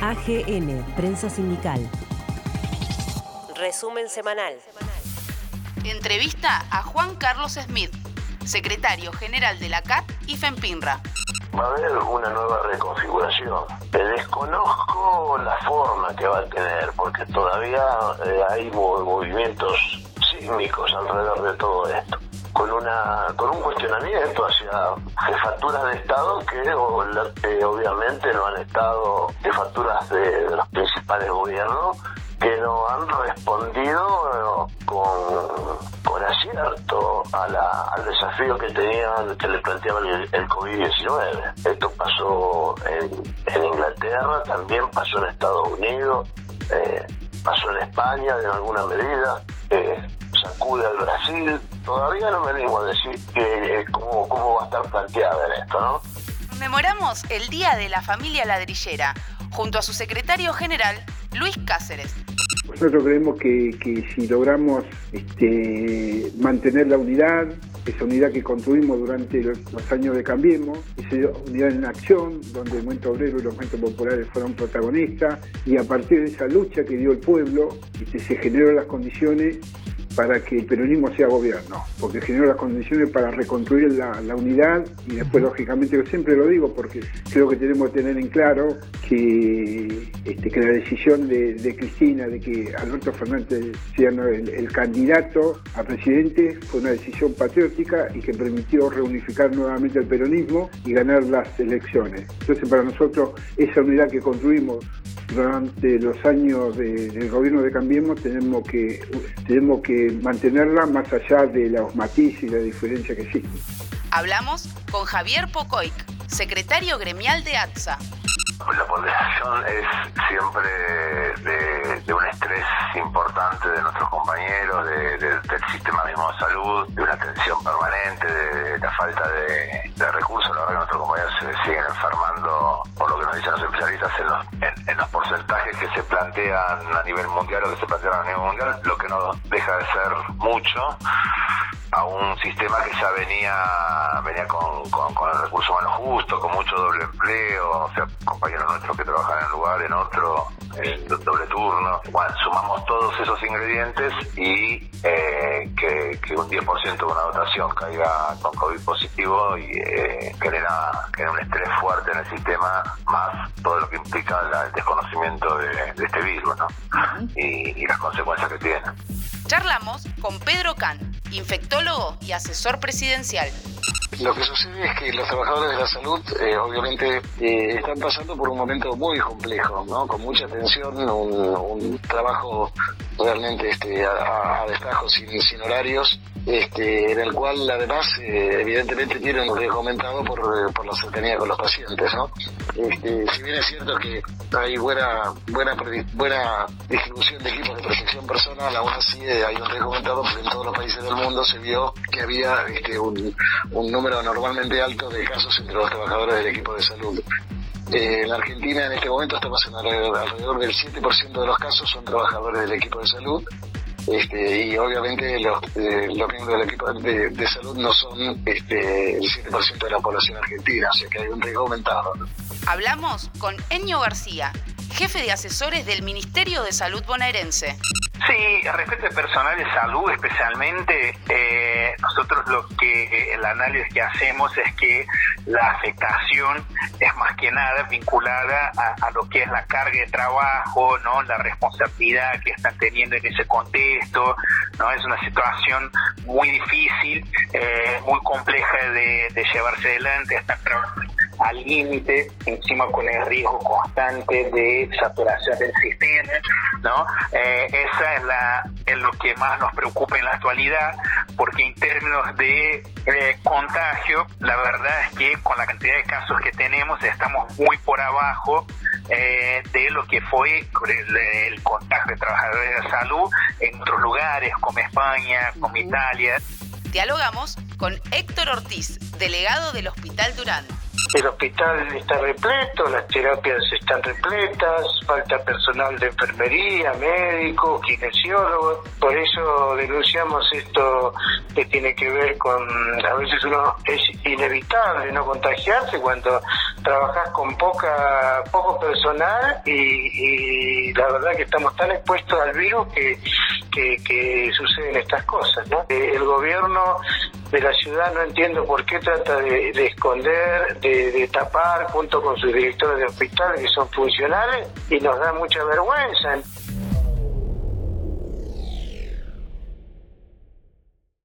AGN, Prensa Sindical. Resumen semanal. Entrevista a Juan Carlos Smith, secretario general de la CAT y FEMPINRA. Va a haber una nueva reconfiguración. Desconozco la forma que va a tener, porque todavía eh, hay movimientos sísmicos alrededor de todo esto con una con un cuestionamiento hacia jefaturas de Estado que, obviamente no han estado jefaturas de, los principales gobiernos que no han respondido con, con acierto al desafío que tenían, que le planteaba el, COVID-19. Esto pasó en, Inglaterra, también pasó en Estados Unidos, eh, pasó en España en alguna medida. Eh, sacude al Brasil. Todavía no venimos a decir que, eh, cómo, cómo va a estar planteada en esto, ¿no? Conmemoramos el Día de la Familia Ladrillera junto a su secretario general, Luis Cáceres. Nosotros creemos que, que si logramos este, mantener la unidad, esa unidad que construimos durante los, años de Cambiemos, esa unidad en acción, donde el movimiento obrero y los movimientos populares fueron protagonistas, y a partir de esa lucha que dio el pueblo, este, se generaron las condiciones para que el peronismo sea gobierno, porque generó las condiciones para reconstruir la, unidad y después, lógicamente, yo siempre lo digo porque creo que tenemos que tener en claro que, este, que la decisión de, Cristina de que Alberto Fernández sea el, candidato a presidente fue una decisión patriótica y que permitió reunificar nuevamente el peronismo y ganar las elecciones. Entonces, para nosotros, esa unidad que construimos durante los años del gobierno de Cambiemos tenemos que, tenemos que mantenerla más allá de los matices y la diferencia que existe. Hablamos con Javier Pocoic, secretario gremial de ATSA. La ponderación es siempre de, un estrés importante de nuestros compañeros, del sistema mismo de salud, de una tensión permanente, de, la falta de, recursos. Porcentajes que se plantean a nivel mundial o que se plantean a nivel mundial, lo que no deja de ser mucho a un sistema que ya venía venía con, con, el recurso humano justo, con mucho doble empleo, o sea, compañeros nuestros que trabajan en un lugar, en otro, en doble turno. Bueno, sumamos todos esos ingredientes y eh, que, que, un 10% de una dotación caiga con COVID positivo y eh, genera, genera, un estrés fuerte en el sistema, más todo lo que implica el desconocimiento de, este virus ¿no? y, y las consecuencias que tiene. Charlamos con Pedro Can, infectólogo y asesor presidencial. Lo que sucede es que los trabajadores de la salud eh, obviamente eh, están pasando por un momento muy complejo, ¿no? con mucha tensión, un, trabajo realmente este, a, a destajo sin, sin horarios este, en el cual además eh, evidentemente tiene un riesgo aumentado por, eh, por la cercanía con los pacientes. ¿no? Este, si bien es cierto que hay buena, buena, buena distribución de equipos de protección personal, aún así eh, hay un riesgo aumentado porque en todos los países del mundo se vio que había este, un, un número normalmente alto de casos entre los trabajadores del equipo de salud. en la Argentina en este momento estamos en alrededor, alrededor del 7% de los casos son trabajadores del equipo de salud este, y obviamente los, eh, los miembros del equipo de, salud no son este, el 7% de la población argentina, o sea que hay un riesgo aumentado. Hablamos con Enio García, jefe de asesores del Ministerio de Salud bonaerense. Sí, respecto al personal de salud especialmente, eh, el análisis que hacemos es que la afectación es más que nada vinculada a, lo que es la carga de trabajo, no, la responsabilidad que están teniendo en ese contexto, no, es una situación muy difícil, eh, muy compleja de, llevarse adelante, están trabajando límite, encima con el riesgo constante de saturación del sistema, ¿no? Eh, esa es, la, es lo que más nos preocupa en la actualidad, porque en términos de eh, contagio, la verdad es que con la cantidad de casos que tenemos estamos muy por abajo eh, de lo que fue el, el, contagio de trabajadores de salud en otros lugares, como España, como Italia. Dialogamos con Héctor Ortiz, delegado del Hospital Durán. El hospital está repleto, las terapias están repletas, falta personal de enfermería, médicos, kinesiólogos. Por eso denunciamos esto que tiene que ver con, a veces uno es inevitable no contagiarse cuando trabajas con poca poco personal y, la verdad que estamos tan expuestos al virus que, que, suceden estas cosas. ¿no? Eh, el gobierno de la ciudad no entiendo por qué trata de, esconder, de, tapar junto con sus directores de hospitales que son funcionales y nos da mucha vergüenza.